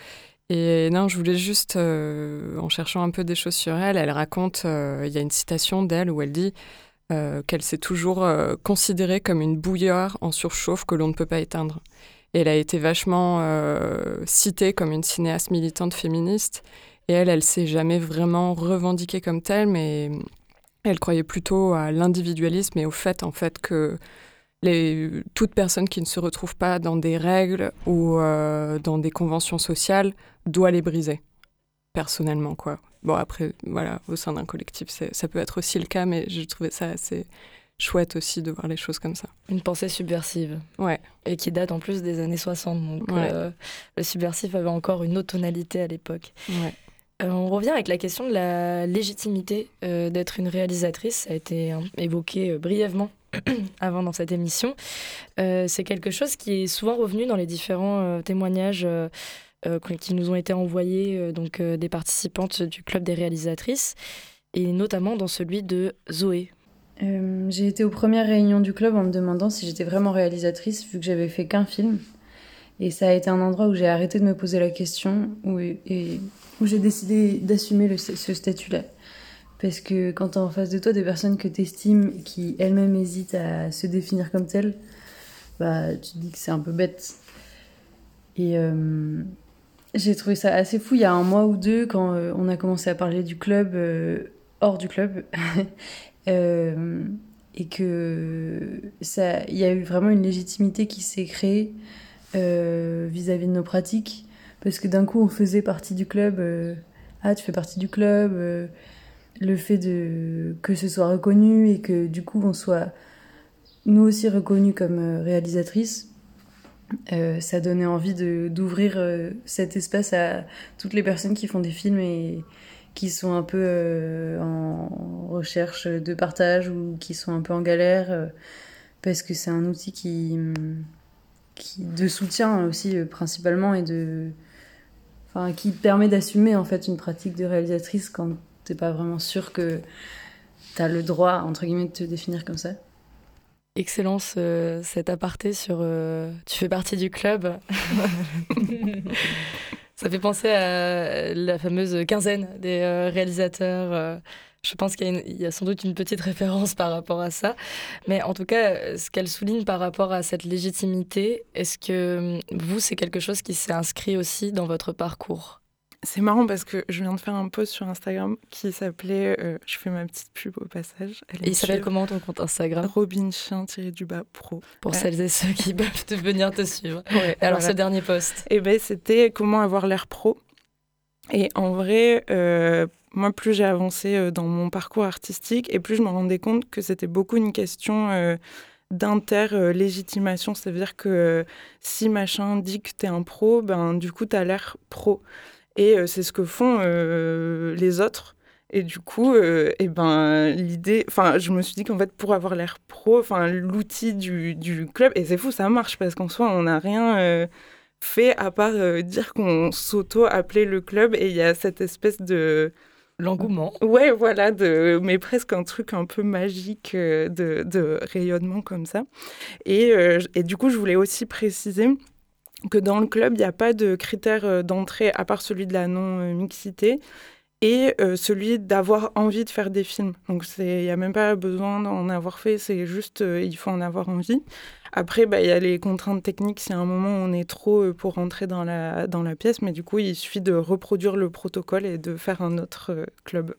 Et non, je voulais juste, en cherchant un peu des choses sur elle, elle raconte, il y a une citation d'elle où elle dit euh, qu'elle s'est toujours euh, considérée comme une bouilloire en surchauffe que l'on ne peut pas éteindre. Elle a été vachement euh, citée comme une cinéaste militante féministe. Et elle, elle s'est jamais vraiment revendiquée comme telle, mais elle croyait plutôt à l'individualisme et au fait, en fait, que toute personne qui ne se retrouve pas dans des règles ou dans des conventions sociales doit les briser, personnellement, quoi. Bon, après, voilà, au sein d'un collectif, ça peut être aussi le cas, mais je trouvais ça assez chouette aussi de voir les choses comme ça. Une pensée subversive. Ouais. Et qui date en plus des années 60. Donc Ouais. euh, le subversif avait encore une autre tonalité à l'époque. Ouais. Euh, on revient avec la question de la légitimité euh, d'être une réalisatrice. Ça a été hein, évoqué brièvement avant dans cette émission. C'est quelque chose qui est souvent revenu dans les différents témoignages qui nous ont été envoyés euh, donc, euh, des participantes du Club des réalisatrices, et notamment dans celui de Zoé. Euh, j'ai été aux premières réunions du club en me demandant si j'étais vraiment réalisatrice, vu que j'avais fait qu'un film. Et ça a été un endroit où j'ai arrêté de me poser la question, où, et où j'ai décidé d'assumer ce statut-là. Parce que quand t'as en face de toi des personnes que t'estimes et qui elles-mêmes hésitent à se définir comme telles, bah tu te dis que c'est un peu bête. Et euh, j'ai trouvé ça assez fou il y a un mois ou deux quand euh, on a commencé à parler du club euh, hors du club. Euh, et que ça, il y a eu vraiment une légitimité qui s'est créée vis-à-vis de nos pratiques, parce que d'un coup on faisait partie du club, ah tu fais partie du club, le fait de que ce soit reconnu et que du coup on soit nous aussi reconnus comme réalisatrices, euh, ça donnait envie d'ouvrir euh, cet espace à toutes les personnes qui font des films et qui sont un peu euh, en recherche de partage ou qui sont un peu en galère parce que c'est un outil qui, qui de soutien aussi principalement et de enfin qui permet d'assumer en fait une pratique de réalisatrice quand t'es pas vraiment sûr que t'as le droit entre guillemets de te définir comme ça. Excellence, euh, cet aparté sur euh, tu fais partie du club. Ça fait penser à la fameuse quinzaine des euh, réalisateurs. je pense qu'il y, y a sans doute une petite référence par rapport à ça. Mais en tout cas, ce qu'elle souligne par rapport à cette légitimité, est-ce que vous, c'est quelque chose qui s'est inscrit aussi dans votre parcours? C'est marrant parce que je viens de faire un post sur Instagram qui s'appelait euh, Je fais ma petite pub au passage. Et il s'appelle comment ton compte Instagram Robin Chien du bas pro. Pour celles et ceux qui peuvent te- venir te suivre. Ouais, Alors, voilà. ce dernier post. Et ben c'était comment avoir l'air pro. Et en vrai, euh, moi, plus j'ai avancé euh, dans mon parcours artistique, et plus je me rendais compte que c'était beaucoup une question d'inter-légitimation. C'est-à-dire que si machin dit que tu es un pro, ben, du coup, tu as l'air pro. Et c'est ce que font les autres. Et du coup, et eh ben, l'idée, enfin, je me suis dit qu'en fait, pour avoir l'air pro, enfin, l'outil du, du, club, et c'est fou, ça marche parce qu'en soi, on n'a rien fait à part dire qu'on s'auto-appelait le club et il y a cette espèce de L'engouement. Ouais, voilà, de, mais presque un truc un peu magique euh, de, de rayonnement comme ça. Et, euh, et, du coup, je voulais aussi préciser que dans le club, il n'y a pas de critère euh, d'entrée à part celui de la non-mixité et celui d'avoir envie de faire des films. Donc il n'y a même pas besoin d'en avoir fait, c'est juste il faut en avoir envie. Après, bah, il y a les contraintes techniques. Si à un moment on est trop euh, pour rentrer dans la, dans la pièce, mais du coup, il suffit de reproduire le protocole et de faire un autre euh, club.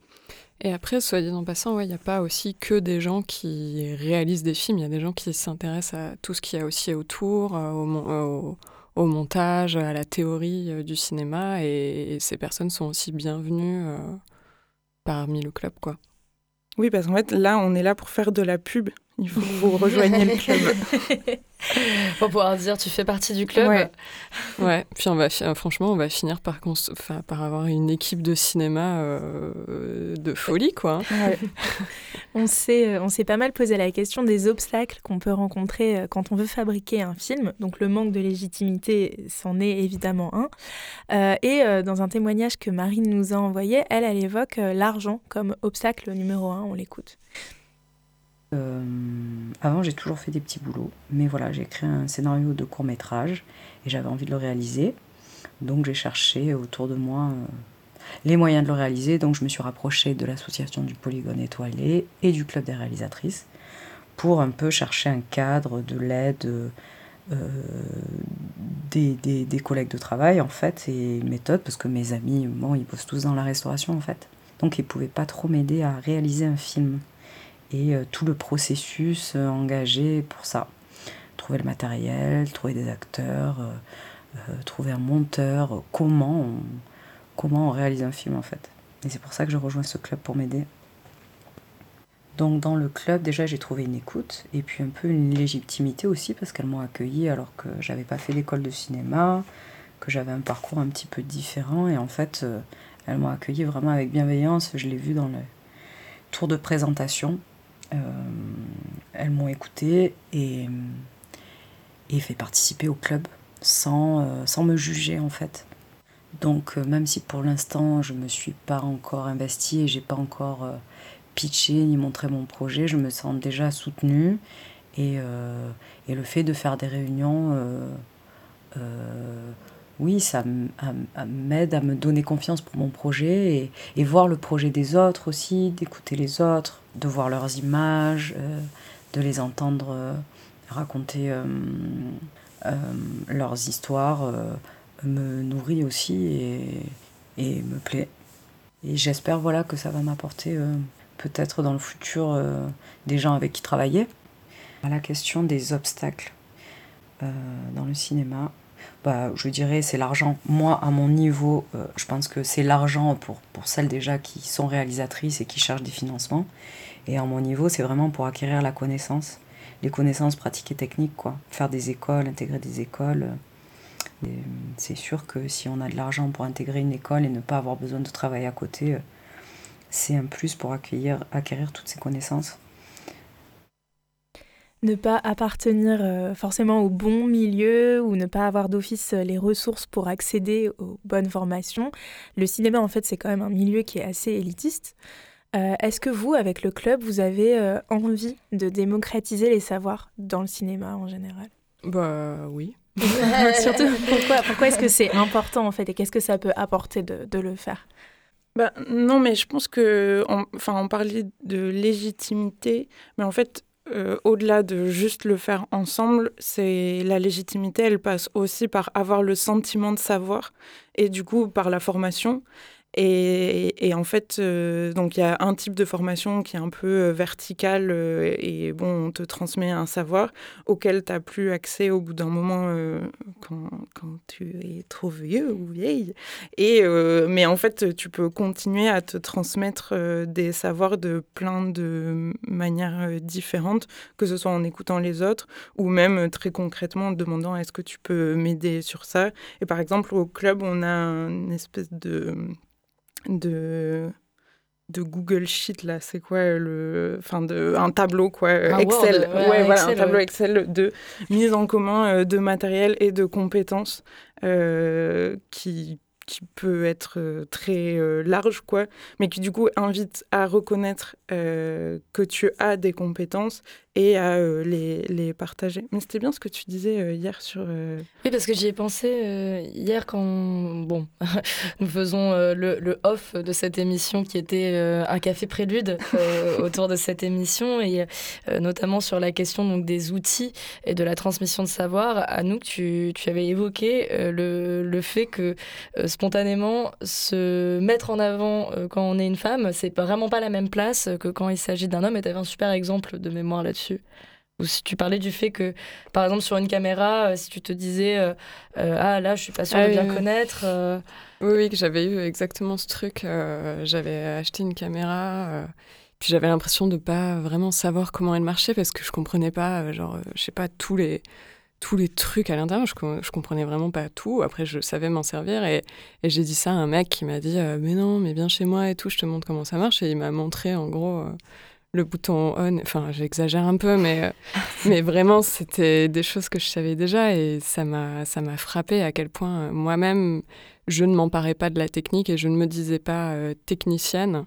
Et après, soit dit en passant, il n'y a pas aussi que des gens qui réalisent des films, il y a des gens qui s'intéressent à tout ce qu'il y a aussi autour, euh, au, au, montage, à la théorie du cinéma, et, ces personnes sont aussi bienvenues parmi le club, quoi. Oui, parce qu'en fait, là, on est là pour faire de la pub il faut que vous rejoigniez le club. pour pouvoir dire tu fais partie du club. Ouais. ouais. Puis on va franchement on va finir par enfin, par avoir une équipe de cinéma euh, de folie quoi. Ouais. on s'est euh, on s'est pas mal posé la question des obstacles qu'on peut rencontrer euh, quand on veut fabriquer un film. Donc le manque de légitimité c'en est évidemment un. et dans un témoignage que Marine nous a envoyé, elle elle évoque l'argent comme obstacle numéro un. On l'écoute. Euh, avant, j'ai toujours fait des petits boulots, mais voilà, j'ai écrit un scénario de court métrage et j'avais envie de le réaliser. Donc j'ai cherché autour de moi euh, les moyens de le réaliser. Donc je me suis rapprochée de l'association du Polygone étoilé et du club des réalisatrices pour un peu chercher un cadre, de l'aide euh, des, collègues de travail en fait et une méthode parce que mes amis, bon, ils bossent tous dans la restauration en fait. Donc ils pouvaient pas trop m'aider à réaliser un film et euh, tout le processus euh, engagé pour ça. Trouver le matériel, trouver des acteurs, euh, trouver un monteur, comment on, comment on réalise un film en fait. Et c'est pour ça que je rejoins ce club pour m'aider. Donc dans le club, déjà j'ai trouvé une écoute et puis un peu une légitimité aussi parce qu'elles m'ont accueilli alors que j'avais pas fait d'école de cinéma, que j'avais un parcours un petit peu différent et en fait elles m'ont accueilli vraiment avec bienveillance. Je l'ai vu dans le tour de présentation elles m'ont écouté et, et, fait participer au club sans, euh, sans me juger en fait. Donc euh, même si pour l'instant je me suis pas encore investie et j'ai pas encore pitché ni montré mon projet, je me sens déjà soutenue et, et le fait de faire des réunions oui, ça m'aide à me donner confiance pour mon projet et, voir le projet des autres aussi, d'écouter les autres, de voir leurs images, euh, de les entendre euh, raconter euh, leurs histoires, me nourrit aussi et, et me plaît. Et j'espère voilà, que ça va m'apporter peut-être dans le futur des gens avec qui travailler. À la question des obstacles dans le cinéma, bah, je dirais c'est l'argent. Moi, à mon niveau, euh, je pense que c'est l'argent pour, celles déjà qui sont réalisatrices et qui cherchent des financements. Et à mon niveau, c'est vraiment pour acquérir la connaissance, les connaissances pratiques et techniques. Faire des écoles, intégrer des écoles. C'est sûr que si on a de l'argent pour intégrer une école et ne pas avoir besoin de travailler à côté, euh, c'est un plus pour acquérir toutes ces connaissances ne pas appartenir euh, forcément au bon milieu ou ne pas avoir d'office euh, les ressources pour accéder aux bonnes formations. Le cinéma, en fait, c'est quand même un milieu qui est assez élitiste. Euh, est-ce que vous, avec le club, vous avez envie de démocratiser les savoirs dans le cinéma en général? Bah oui. Surtout, pourquoi, pourquoi est-ce que c'est important en fait et qu'est-ce que ça peut apporter de, de le faire? Bah, non, mais je pense que, enfin, on parlait de légitimité, mais en fait, euh, au-delà de juste le faire ensemble, c'est la légitimité, elle passe aussi par avoir le sentiment de savoir et du coup par la formation. Et, en fait, euh, donc il y a un type de formation qui est un peu euh, verticale euh, et bon, on te transmet un savoir auquel tu n'as plus accès au bout d'un moment euh, quand, quand, tu es trop vieux ou vieille. Et, mais en fait, tu peux continuer à te transmettre des savoirs de plein de manières différentes, que ce soit en écoutant les autres ou même très concrètement en demandant est-ce que tu peux m'aider sur ça? Et par exemple, au club, on a une espèce de de de Google Sheet là, c'est quoi le enfin de un tableau quoi un Excel. Word, ouais, ouais, voilà, Excel, un tableau ouais. Excel de mise en commun euh, de matériel et de compétences euh, qui qui peut être euh, très euh, large, quoi, mais qui du coup invite à reconnaître euh, que tu as des compétences et à euh, les, les partager. Mais c'était bien ce que tu disais hier sur... Oui, parce que j'y ai pensé hier quand bon, nous faisons le, le off de cette émission qui était un café prélude autour de cette émission et notamment sur la question donc, des outils et de la transmission de savoir. Anouk, tu, tu avais évoqué le, le fait que spontanément se mettre en avant euh, quand on est une femme, c'est vraiment pas la même place que quand il s'agit d'un homme et tu avais un super exemple de mémoire là-dessus. Ou si tu parlais du fait que, par exemple, sur une caméra, euh, si tu te disais euh, euh, Ah là, je suis pas sûre Ah de oui, bien oui. connaître. euh, Oui, oui, que j'avais eu exactement ce truc. j'avais acheté une caméra, puis j'avais l'impression de pas vraiment savoir comment elle marchait parce que je comprenais pas, genre, je sais pas, tous les, tous les trucs à l'intérieur. Je, je comprenais vraiment pas tout. Après, je savais m'en servir et, j'ai dit ça à un mec qui m'a dit euh, Mais non, mais viens chez moi et tout, je te montre comment ça marche. Et il m'a montré en gros. euh, le bouton on, enfin j'exagère un peu, mais, euh, mais vraiment c'était des choses que je savais déjà et ça m'a frappé à quel point moi-même je ne m'emparais pas de la technique et je ne me disais pas technicienne.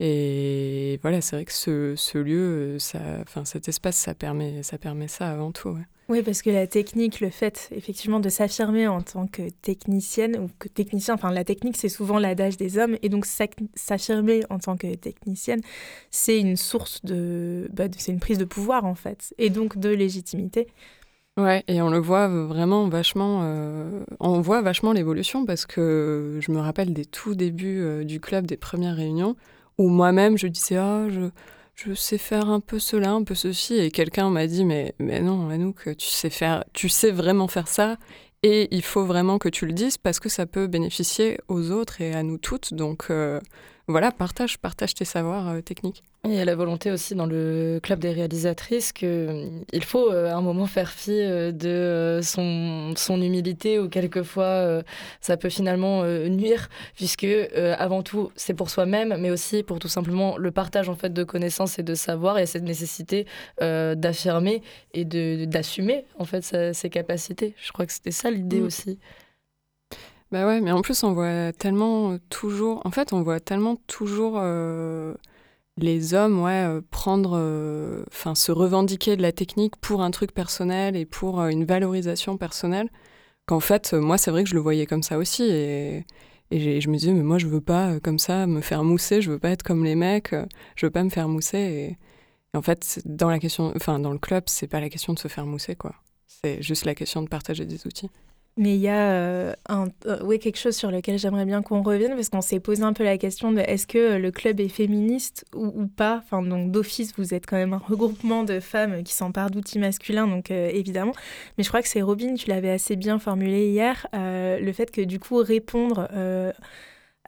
Et voilà, c'est vrai que ce, lieu, ça, cet espace, ça permet ça permet ça avant tout. Oui, parce que la technique, le fait effectivement de s'affirmer en tant que technicienne ou que technicien, enfin la technique c'est souvent l'adage des hommes, et donc s'affirmer en tant que technicienne, c'est une source de, bah, c'est une prise de pouvoir en fait, et donc de légitimité. Ouais, et on le voit vraiment vachement, euh, on voit vachement l'évolution parce que je me rappelle des tout débuts euh, du club, des premières réunions, où moi-même je disais ah je, je sais faire un peu cela, un peu ceci, et quelqu'un m'a dit mais non Anouk, tu sais faire, tu sais vraiment faire ça, et il faut vraiment que tu le dises parce que ça peut bénéficier aux autres et à nous toutes, donc euh, voilà partage partage tes savoirs euh, techniques. Et il y a la volonté aussi dans le club des réalisatrices qu'il faut euh, à un moment faire fi euh, de euh, son, son humilité ou quelquefois euh, ça peut finalement euh, nuire puisque euh, avant tout c'est pour soi-même mais aussi pour tout simplement le partage en fait de connaissances et de savoir et cette nécessité euh, d'affirmer et de d'assumer en fait sa- ses capacités. Je crois que c'était ça l'idée Mm. aussi. Bah ouais, mais en plus, on voit tellement euh, toujours. En fait, on voit tellement toujours euh, les hommes ouais, euh, prendre. Enfin, se revendiquer de la technique pour un truc personnel et pour une valorisation personnelle. Qu'en fait, moi, c'est vrai que je le voyais comme ça aussi. Et, et je me disais, mais moi, je veux pas comme ça me faire mousser. Je veux pas être comme les mecs. Je veux pas me faire mousser. Et, et en fait, dans la question. Enfin, dans le club, c'est pas la question de se faire mousser, quoi. C'est juste la question de partager des outils. Mais il y a euh, un, euh, oui, quelque chose sur lequel j'aimerais bien qu'on revienne, parce qu'on s'est posé un peu la question de est-ce que euh, le club est féministe ou, ou pas? Enfin, donc d'office, vous êtes quand même un regroupement de femmes qui s'emparent d'outils masculins, donc évidemment. Mais je crois que c'est Robin, tu l'avais assez bien formulé hier, le fait que du coup, répondre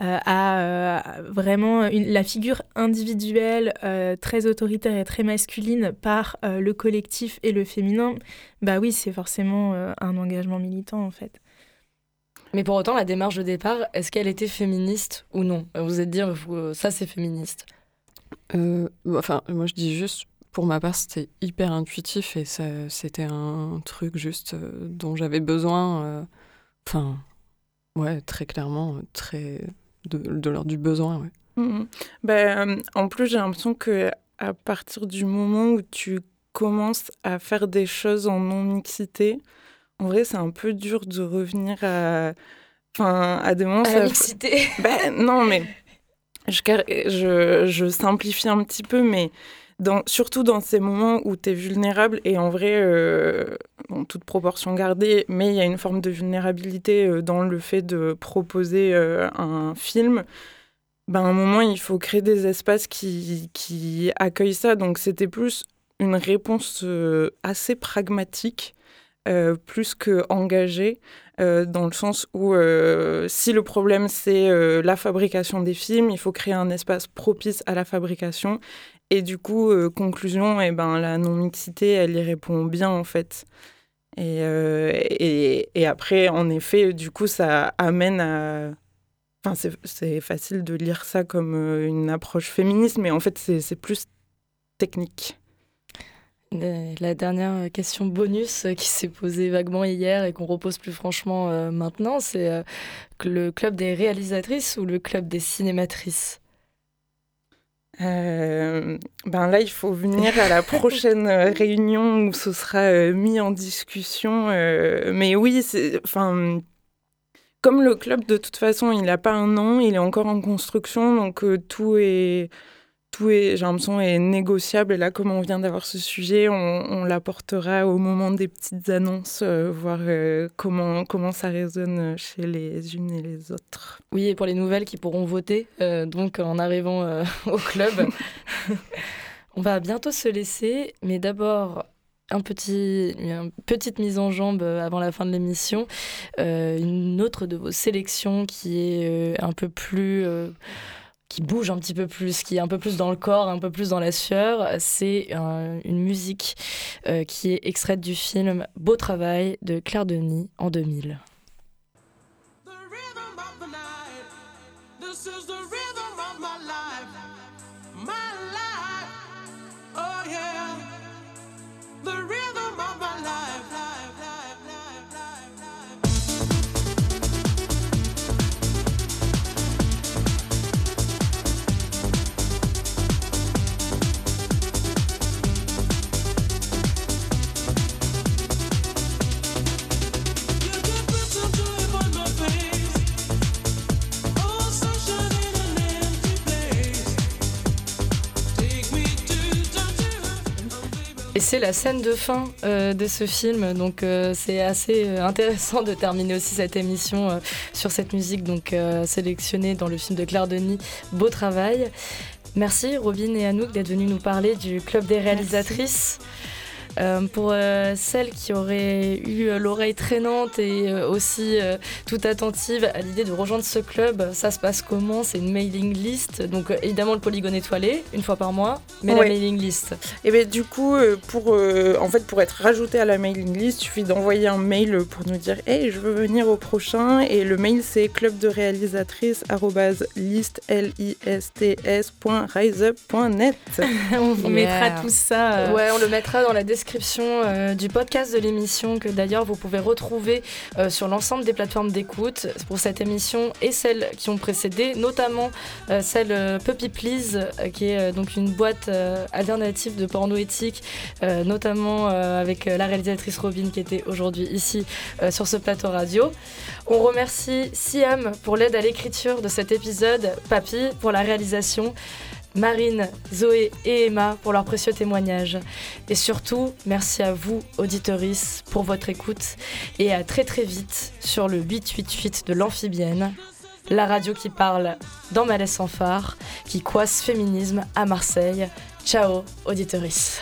euh, à euh, vraiment une- la figure individuelle euh, très autoritaire et très masculine par euh, le collectif et le féminin, bah oui, c'est forcément euh, un engagement militant en fait. Mais pour autant, la démarche de départ, est-ce qu'elle était féministe ou non? Vous êtes dire, ça c'est féministe. Euh, enfin, moi je dis juste, pour ma part, c'était hyper intuitif et ça, c'était un truc juste euh, dont j'avais besoin. euh, Enfin, ouais, très clairement, très de, de l'ordre du besoin. Ouais. Ben, euh, en plus, j'ai l'impression que à partir du moment où tu commences à faire des choses en non-mixité, en vrai, c'est un peu dur de revenir à, enfin, à des moments. À la mixité. Ben, non, mais je, je simplifie un petit peu, mais surtout dans ces moments où tu es vulnérable, et en vrai, euh, toute proportion gardée, mais il y a une forme de vulnérabilité euh, dans le fait de proposer euh, un film, ben, à un moment, il faut créer des espaces qui, qui accueillent ça. Donc c'était plus une réponse assez pragmatique, plus que engagée. dans le sens où si le problème c'est la fabrication des films, il faut créer un espace propice à la fabrication et du coup, euh, conclusion, eh ben, la non-mixité, elle y répond bien en fait. Et, euh, et, après, en effet, du coup, ça amène à... Enfin, c'est facile de lire ça comme euh, une approche féministe, mais en fait, c'est plus technique. La dernière question bonus qui s'est posée vaguement hier et qu'on repose plus franchement maintenant, c'est le club des réalisatrices ou le club des cinématrices? Euh, ben là, il faut venir à la prochaine euh, réunion où ce sera euh, mis en discussion. mais oui, enfin, comme le club, de toute façon, il n'a pas un an, il est encore en construction, donc tout est tout est, j'ai l'impression, est négociable. Et là, comme on vient d'avoir ce sujet, on, l'apportera au moment des petites annonces, euh, voir euh, comment, comment ça résonne chez les unes et les autres. Oui, et pour les nouvelles qui pourront voter, euh, donc en arrivant au club. on va bientôt se laisser, mais d'abord, un petit, une petite mise en jambe avant la fin de l'émission. une autre de vos sélections qui est un peu plus qui bouge un petit peu plus, qui est un peu plus dans le corps, un peu plus dans la sueur, c'est une musique euh, qui est extraite du film Beau travail de Claire Denis en 2000. Et c'est la scène de fin euh, de ce film, donc euh, c'est assez euh, intéressant de terminer aussi cette émission sur cette musique donc sélectionnée dans le film de Claire Denis. Beau travail. Merci Robin et Anouk d'être venus nous parler du club des réalisatrices. Euh, pour euh, celles qui auraient eu euh, l'oreille traînante et aussi toute attentive à l'idée de rejoindre ce club, ça se passe comment? C'est une mailing list, donc évidemment le polygone étoilé, une fois par mois, mais la mailing list. Et bien du coup, pour, en fait, pour être rajouté à la mailing list, il suffit d'envoyer un mail pour nous dire Hey, je veux venir au prochain » et le mail c'est club de réalisatrice on vous mettra tout ça. Ouais, on le mettra dans la description euh, du podcast de l'émission que d'ailleurs vous pouvez retrouver euh, sur l'ensemble des plateformes d'écoute pour cette émission et celles qui ont précédé, notamment euh, celle Puppy Please qui est donc une boîte alternative de porno éthique, notamment avec la réalisatrice Robin qui était aujourd'hui ici sur ce plateau radio. On remercie Siam pour l'aide à l'écriture de cet épisode, Papy pour la réalisation. Marine, Zoé et Emma pour leurs précieux témoignages. Et surtout, merci à vous, auditorices, pour votre écoute et à très très vite sur le 888 de l'Amphibienne, la radio qui parle dans Malaise sans phare, qui coisse féminisme à Marseille. Ciao, auditorices.